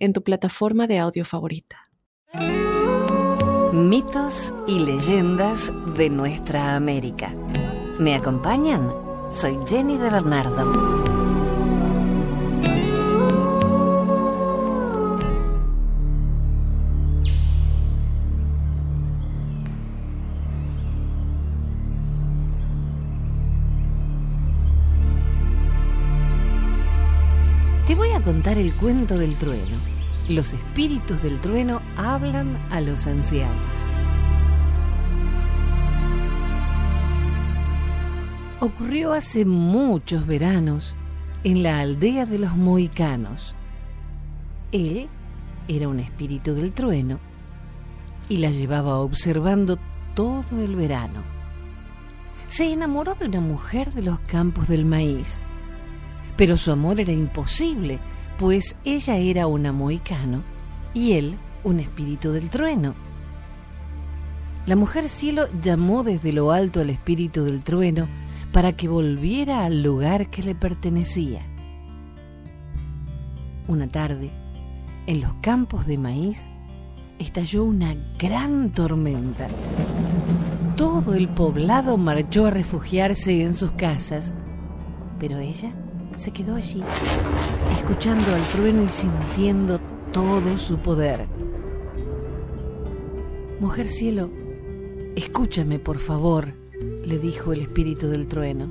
en tu plataforma de audio favorita. Mitos y leyendas de nuestra América. ¿Me acompañan? Soy Jenny de Bernardo. El cuento del trueno. Los espíritus del trueno hablan a los ancianos. Ocurrió hace muchos veranos en la aldea de los mohicanos. Él era un espíritu del trueno y la llevaba observando todo el verano. Se enamoró de una mujer de los campos del maíz pero su amor era imposible, pues ella era una moicano y él un espíritu del trueno. La mujer cielo llamó desde lo alto al espíritu del trueno para que volviera al lugar que le pertenecía. Una tarde, en los campos de maíz, estalló una gran tormenta. Todo el poblado marchó a refugiarse en sus casas, pero ella se quedó allí, escuchando al trueno y sintiendo todo su poder. Mujer cielo, escúchame por favor, le dijo el espíritu del trueno.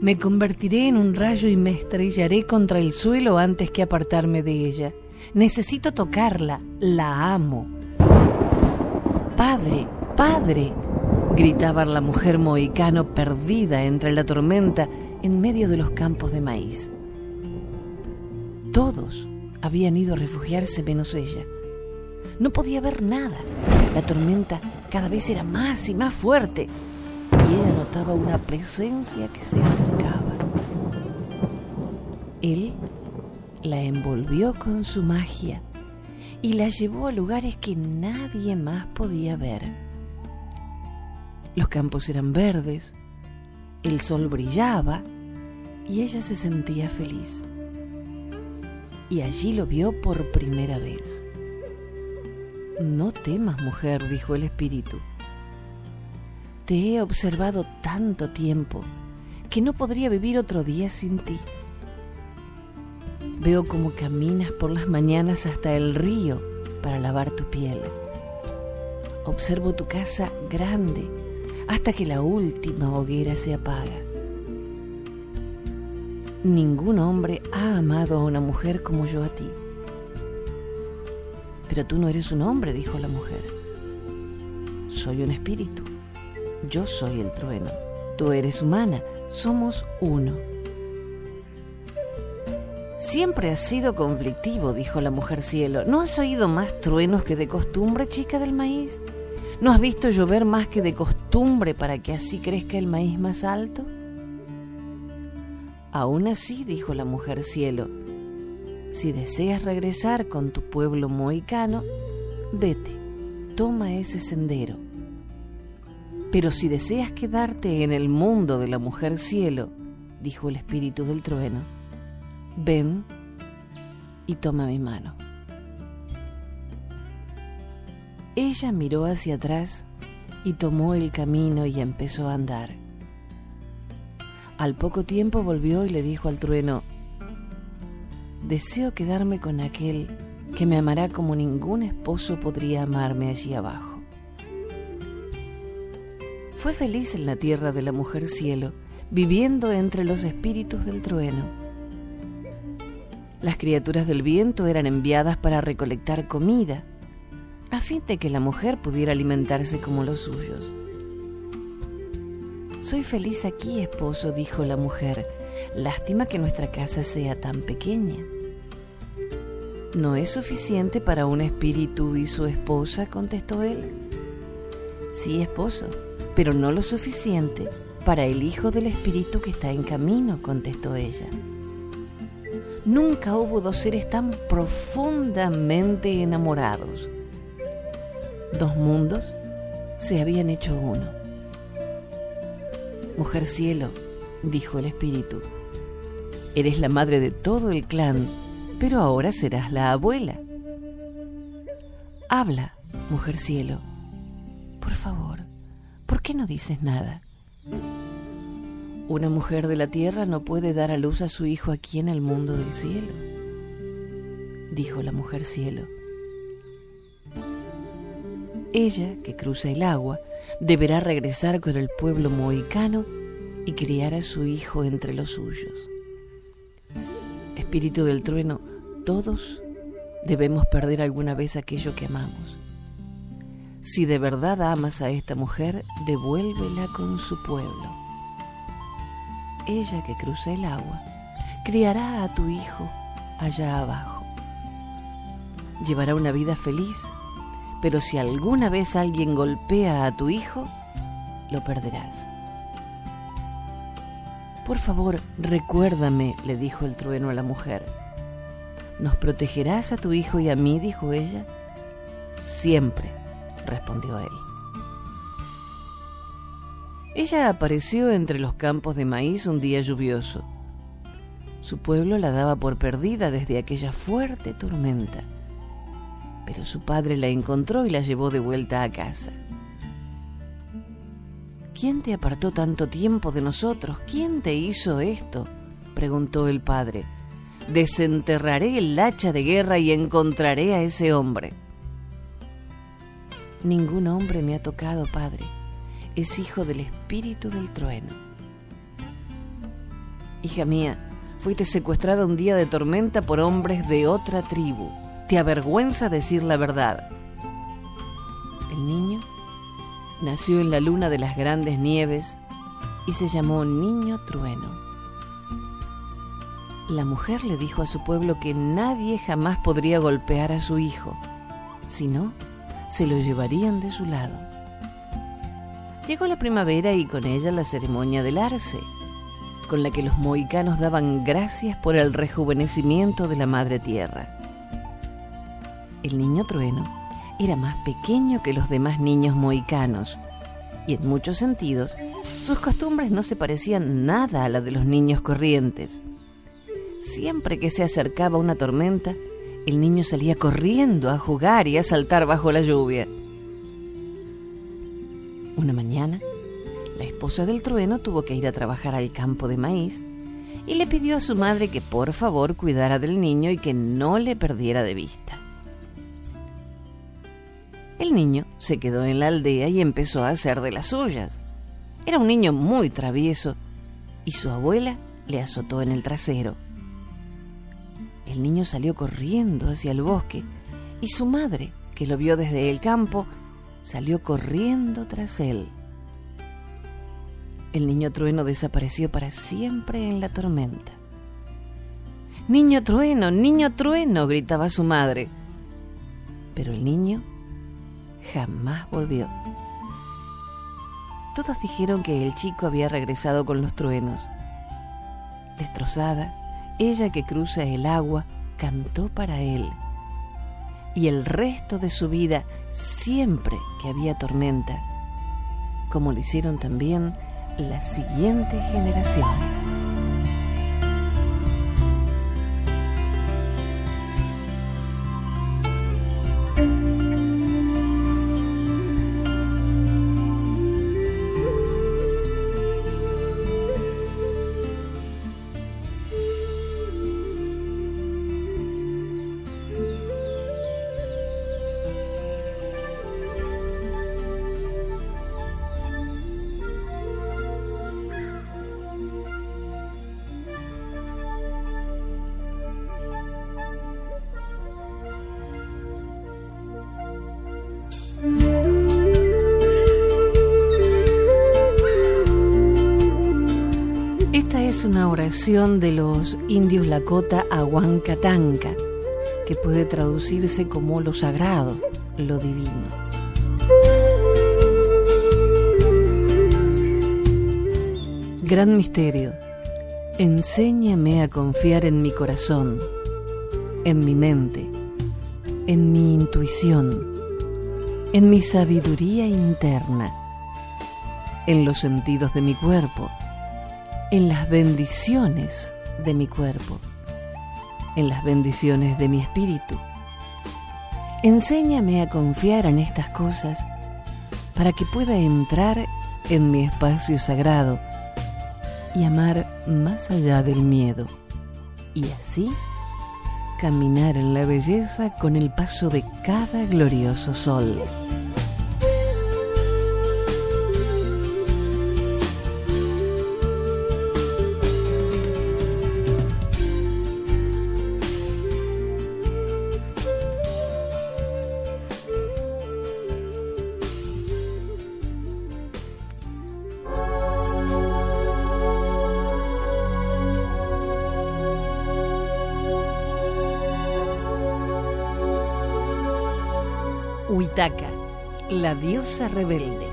Me convertiré en un rayo y me estrellaré contra el suelo antes que apartarme de ella. Necesito tocarla, la amo. Padre, padre, gritaba la mujer mohicano perdida entre la tormenta en medio de los campos de maíz. Todos habían ido a refugiarse menos ella. No podía ver nada. La tormenta cada vez era más y más fuerte y ella notaba una presencia que se acercaba. Él la envolvió con su magia y la llevó a lugares que nadie más podía ver. Los campos eran verdes, el sol brillaba y ella se sentía feliz. Y allí lo vio por primera vez. No temas, mujer, dijo el espíritu. Te he observado tanto tiempo que no podría vivir otro día sin ti. Veo cómo caminas por las mañanas hasta el río para lavar tu piel. Observo tu casa grande hasta que la última hoguera se apaga. Ningún hombre ha amado a una mujer como yo a ti. Pero tú no eres un hombre, dijo la mujer. Soy un espíritu. Yo soy el trueno. Tú eres humana. Somos uno. Siempre has sido conflictivo, dijo la mujer cielo. ¿No has oído más truenos que de costumbre, chica del maíz? ¿No has visto llover más que de costumbre para que así crezca el maíz más alto? Aún así, dijo la mujer cielo, si deseas regresar con tu pueblo mohicano, vete, toma ese sendero. Pero si deseas quedarte en el mundo de la mujer cielo, dijo el espíritu del trueno, ven y toma mi mano. Ella miró hacia atrás y tomó el camino y empezó a andar. Al poco tiempo volvió y le dijo al trueno, Deseo quedarme con aquel que me amará como ningún esposo podría amarme allí abajo. Fue feliz en la tierra de la mujer cielo, viviendo entre los espíritus del trueno. Las criaturas del viento eran enviadas para recolectar comida, a fin de que la mujer pudiera alimentarse como los suyos. Soy feliz aquí, esposo, dijo la mujer. Lástima que nuestra casa sea tan pequeña. No es suficiente para un espíritu y su esposa, contestó él. Sí, esposo, pero no lo suficiente para el hijo del espíritu que está en camino, contestó ella. Nunca hubo dos seres tan profundamente enamorados. Dos mundos se habían hecho uno. Mujer cielo, dijo el espíritu, eres la madre de todo el clan, pero ahora serás la abuela. Habla, mujer cielo. Por favor, ¿por qué no dices nada? Una mujer de la tierra no puede dar a luz a su hijo aquí en el mundo del cielo, dijo la mujer cielo. Ella, que cruza el agua, deberá regresar con el pueblo mohicano y criar a su hijo entre los suyos. Espíritu del trueno, todos debemos perder alguna vez aquello que amamos. Si de verdad amas a esta mujer, devuélvela con su pueblo. Ella que cruza el agua, criará a tu hijo allá abajo. Llevará una vida feliz pero si alguna vez alguien golpea a tu hijo, lo perderás. Por favor, recuérdame, le dijo el trueno a la mujer. ¿Nos protegerás a tu hijo y a mí? dijo ella. Siempre, respondió él. Ella apareció entre los campos de maíz un día lluvioso. Su pueblo la daba por perdida desde aquella fuerte tormenta pero su padre la encontró y la llevó de vuelta a casa. ¿Quién te apartó tanto tiempo de nosotros? ¿Quién te hizo esto? preguntó el padre. Desenterraré el hacha de guerra y encontraré a ese hombre. Ningún hombre me ha tocado, padre. Es hijo del espíritu del trueno. Hija mía, fuiste secuestrada un día de tormenta por hombres de otra tribu te avergüenza decir la verdad. El niño nació en la luna de las grandes nieves y se llamó Niño Trueno. La mujer le dijo a su pueblo que nadie jamás podría golpear a su hijo, si no, se lo llevarían de su lado. Llegó la primavera y con ella la ceremonia del arce, con la que los mohicanos daban gracias por el rejuvenecimiento de la madre tierra el niño trueno era más pequeño que los demás niños mohicanos y en muchos sentidos sus costumbres no se parecían nada a la de los niños corrientes. Siempre que se acercaba una tormenta, el niño salía corriendo a jugar y a saltar bajo la lluvia. Una mañana, la esposa del trueno tuvo que ir a trabajar al campo de maíz y le pidió a su madre que por favor cuidara del niño y que no le perdiera de vista. El niño se quedó en la aldea y empezó a hacer de las suyas. Era un niño muy travieso y su abuela le azotó en el trasero. El niño salió corriendo hacia el bosque y su madre, que lo vio desde el campo, salió corriendo tras él. El niño trueno desapareció para siempre en la tormenta. Niño trueno, niño trueno, gritaba su madre. Pero el niño jamás volvió. Todos dijeron que el chico había regresado con los truenos. Destrozada, ella que cruza el agua cantó para él. Y el resto de su vida, siempre que había tormenta, como lo hicieron también las siguientes generaciones. Oración de los indios Lakota a Huancatanca, que puede traducirse como lo sagrado, lo divino. Gran misterio, enséñame a confiar en mi corazón, en mi mente, en mi intuición, en mi sabiduría interna, en los sentidos de mi cuerpo, en las bendiciones de mi cuerpo, en las bendiciones de mi espíritu. Enséñame a confiar en estas cosas para que pueda entrar en mi espacio sagrado y amar más allá del miedo. Y así caminar en la belleza con el paso de cada glorioso sol. Huitaca, la diosa rebelde.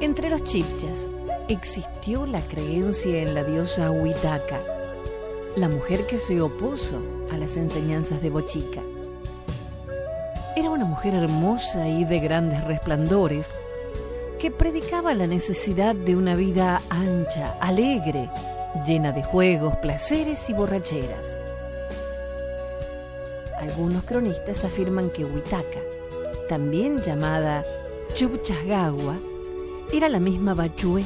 Entre los chipchas existió la creencia en la diosa Huitaca, la mujer que se opuso a las enseñanzas de Bochica. Era una mujer hermosa y de grandes resplandores que predicaba la necesidad de una vida ancha, alegre, llena de juegos, placeres y borracheras. Algunos cronistas afirman que Huitaca, también llamada Chubchasgagua, era la misma Bachué,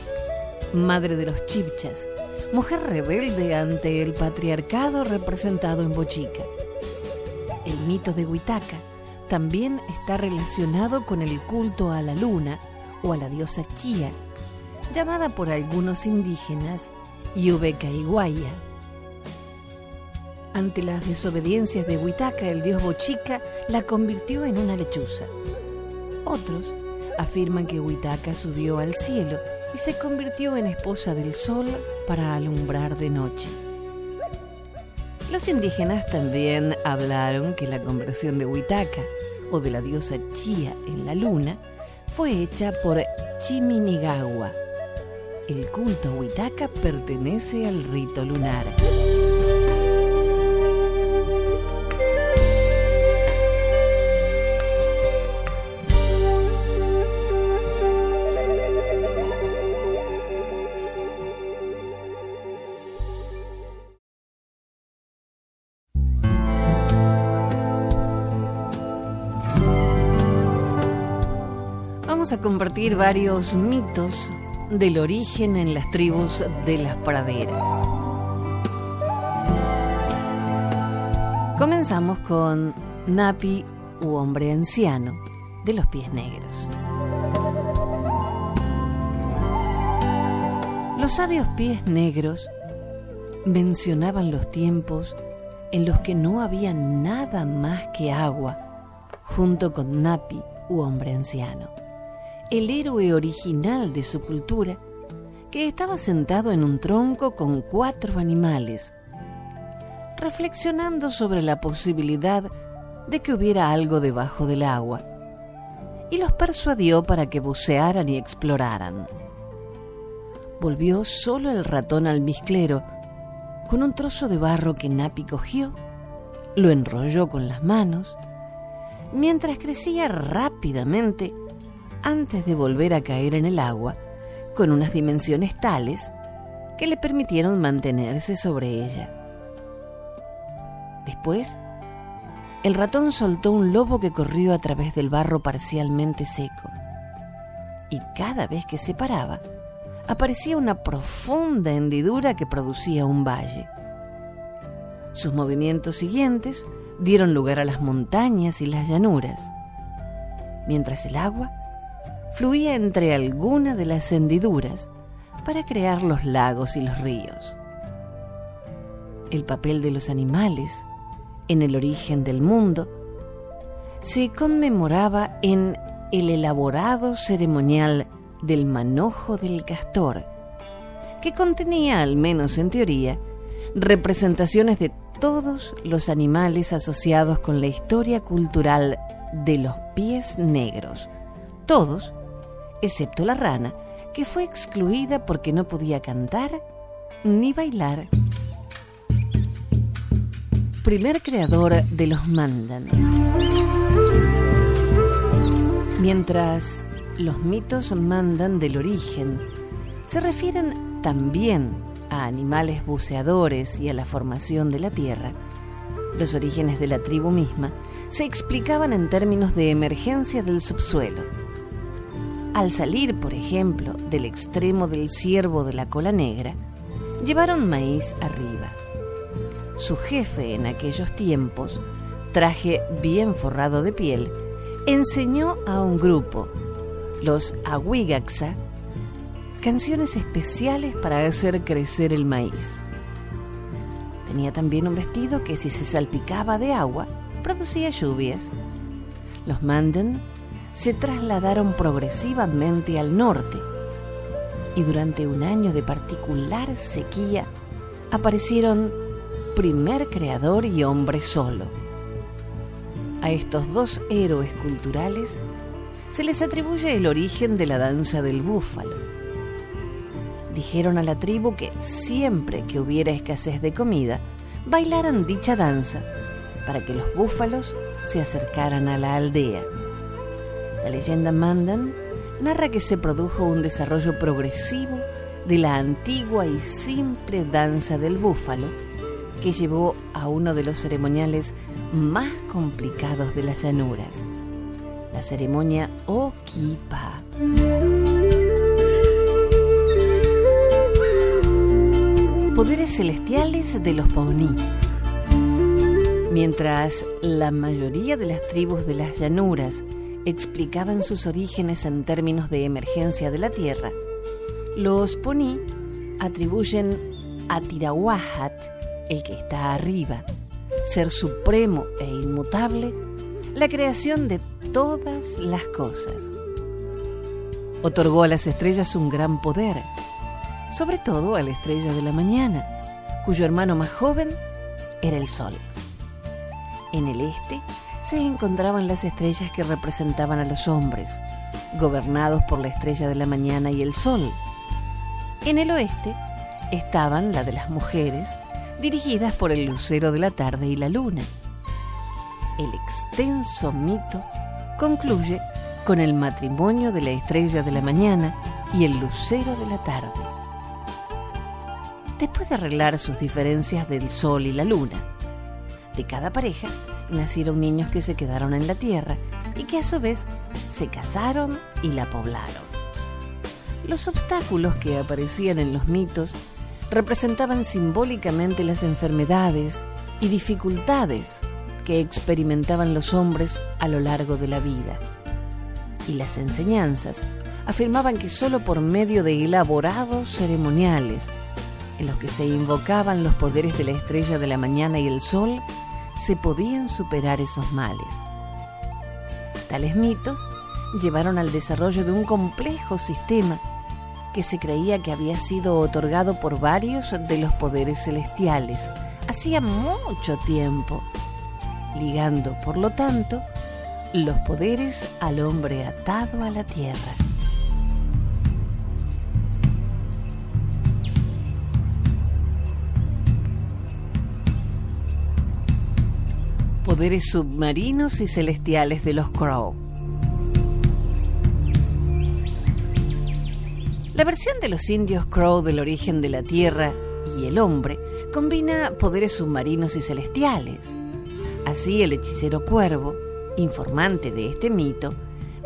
madre de los chipchas, mujer rebelde ante el patriarcado representado en Bochica. El mito de Huitaca también está relacionado con el culto a la luna o a la diosa Chía, llamada por algunos indígenas Iguaya. Ante las desobediencias de Huitaca, el dios Bochica la convirtió en una lechuza. Otros afirman que Huitaca subió al cielo y se convirtió en esposa del sol para alumbrar de noche. Los indígenas también hablaron que la conversión de Huitaca o de la diosa Chía en la luna fue hecha por Chiminigawa. El culto Huitaca pertenece al rito lunar. A compartir varios mitos del origen en las tribus de las praderas. Comenzamos con Napi u hombre anciano de los pies negros. Los sabios pies negros mencionaban los tiempos en los que no había nada más que agua junto con Napi u hombre anciano el héroe original de su cultura, que estaba sentado en un tronco con cuatro animales, reflexionando sobre la posibilidad de que hubiera algo debajo del agua, y los persuadió para que bucearan y exploraran. Volvió solo el ratón almizclero con un trozo de barro que Napi cogió, lo enrolló con las manos, mientras crecía rápidamente antes de volver a caer en el agua con unas dimensiones tales que le permitieron mantenerse sobre ella. Después, el ratón soltó un lobo que corrió a través del barro parcialmente seco. Y cada vez que se paraba, aparecía una profunda hendidura que producía un valle. Sus movimientos siguientes dieron lugar a las montañas y las llanuras, mientras el agua fluía entre alguna de las hendiduras para crear los lagos y los ríos. El papel de los animales en el origen del mundo se conmemoraba en el elaborado ceremonial del manojo del castor, que contenía, al menos en teoría, representaciones de todos los animales asociados con la historia cultural de los pies negros. Todos, excepto la rana, que fue excluida porque no podía cantar ni bailar. Primer creador de los mandan. Mientras los mitos mandan del origen, se refieren también a animales buceadores y a la formación de la Tierra, los orígenes de la tribu misma se explicaban en términos de emergencia del subsuelo. Al salir, por ejemplo, del extremo del ciervo de la cola negra, llevaron maíz arriba. Su jefe en aquellos tiempos, traje bien forrado de piel, enseñó a un grupo, los Awigaxa, canciones especiales para hacer crecer el maíz. Tenía también un vestido que si se salpicaba de agua, producía lluvias. Los Manden se trasladaron progresivamente al norte y durante un año de particular sequía aparecieron primer creador y hombre solo. A estos dos héroes culturales se les atribuye el origen de la danza del búfalo dijeron a la tribu que siempre que hubiera escasez de comida, bailaran dicha danza para que los búfalos se acercaran a la aldea. La leyenda Mandan narra que se produjo un desarrollo progresivo de la antigua y simple danza del búfalo que llevó a uno de los ceremoniales más complicados de las llanuras, la ceremonia Okipa. poderes celestiales de los Pawnee. Mientras la mayoría de las tribus de las llanuras explicaban sus orígenes en términos de emergencia de la Tierra, los Pony atribuyen a Tirawahat, el que está arriba, ser supremo e inmutable, la creación de todas las cosas. Otorgó a las estrellas un gran poder, sobre todo a la estrella de la mañana, cuyo hermano más joven era el Sol. En el este se encontraban las estrellas que representaban a los hombres, gobernados por la estrella de la mañana y el Sol. En el oeste estaban la de las mujeres, dirigidas por el lucero de la tarde y la luna. El extenso mito concluye con el matrimonio de la estrella de la mañana y el lucero de la tarde después de arreglar sus diferencias del sol y la luna. De cada pareja nacieron niños que se quedaron en la tierra y que a su vez se casaron y la poblaron. Los obstáculos que aparecían en los mitos representaban simbólicamente las enfermedades y dificultades que experimentaban los hombres a lo largo de la vida. Y las enseñanzas afirmaban que sólo por medio de elaborados ceremoniales en los que se invocaban los poderes de la estrella de la mañana y el sol, se podían superar esos males. Tales mitos llevaron al desarrollo de un complejo sistema que se creía que había sido otorgado por varios de los poderes celestiales hacía mucho tiempo, ligando, por lo tanto, los poderes al hombre atado a la tierra. Poderes submarinos y celestiales de los Crow. La versión de los indios Crow del origen de la Tierra y el hombre combina poderes submarinos y celestiales. Así el hechicero Cuervo, informante de este mito,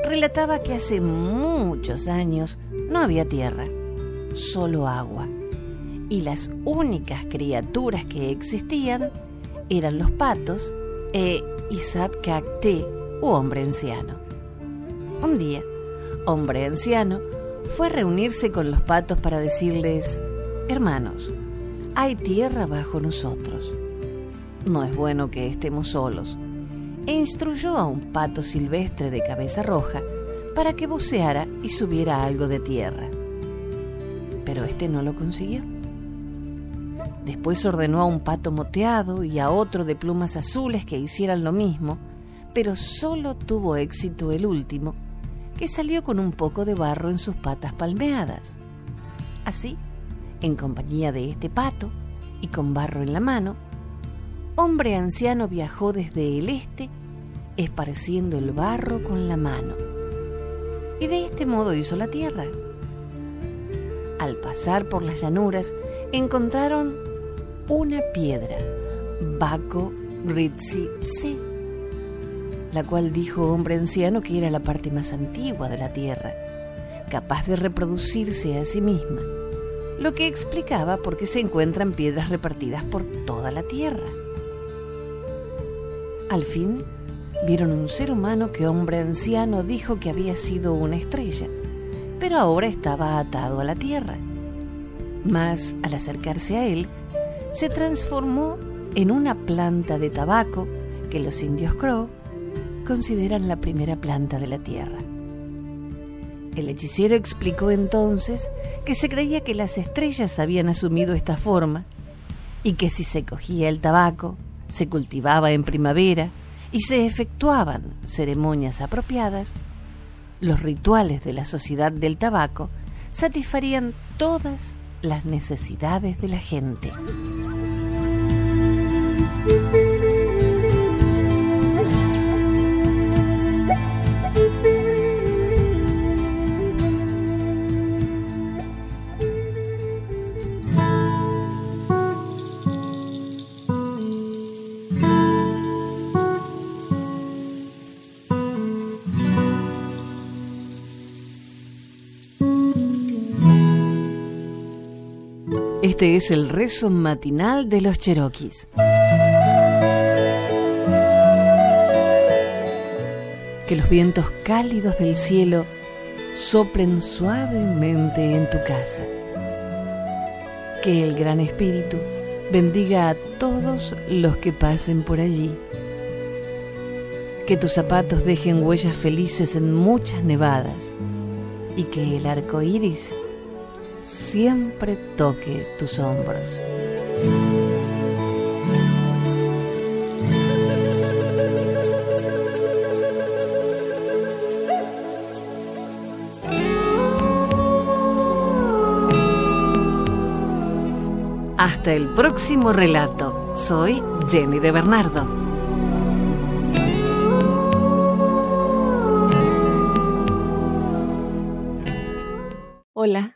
relataba que hace muchos años no había tierra, solo agua, y las únicas criaturas que existían eran los patos e Cacté, u hombre anciano. Un día, hombre anciano fue a reunirse con los patos para decirles, hermanos, hay tierra bajo nosotros. No es bueno que estemos solos. E instruyó a un pato silvestre de cabeza roja para que buceara y subiera algo de tierra. Pero este no lo consiguió. Después ordenó a un pato moteado y a otro de plumas azules que hicieran lo mismo, pero solo tuvo éxito el último, que salió con un poco de barro en sus patas palmeadas. Así, en compañía de este pato y con barro en la mano, hombre anciano viajó desde el este esparciendo el barro con la mano. Y de este modo hizo la tierra. Al pasar por las llanuras, encontraron una piedra, Baco Ritzi la cual dijo hombre anciano que era la parte más antigua de la tierra, capaz de reproducirse a sí misma, lo que explicaba por qué se encuentran piedras repartidas por toda la tierra. Al fin, vieron un ser humano que hombre anciano dijo que había sido una estrella, pero ahora estaba atado a la tierra. Mas, al acercarse a él, se transformó en una planta de tabaco que los indios Crow consideran la primera planta de la tierra. El hechicero explicó entonces que se creía que las estrellas habían asumido esta forma y que si se cogía el tabaco, se cultivaba en primavera y se efectuaban ceremonias apropiadas, los rituales de la sociedad del tabaco satisfarían todas las necesidades de la gente. Este es el rezo matinal de los Cherokees. Que los vientos cálidos del cielo soplen suavemente en tu casa. Que el Gran Espíritu bendiga a todos los que pasen por allí. Que tus zapatos dejen huellas felices en muchas nevadas y que el arco iris siempre toque tus hombros. Hasta el próximo relato. Soy Jenny de Bernardo. Hola,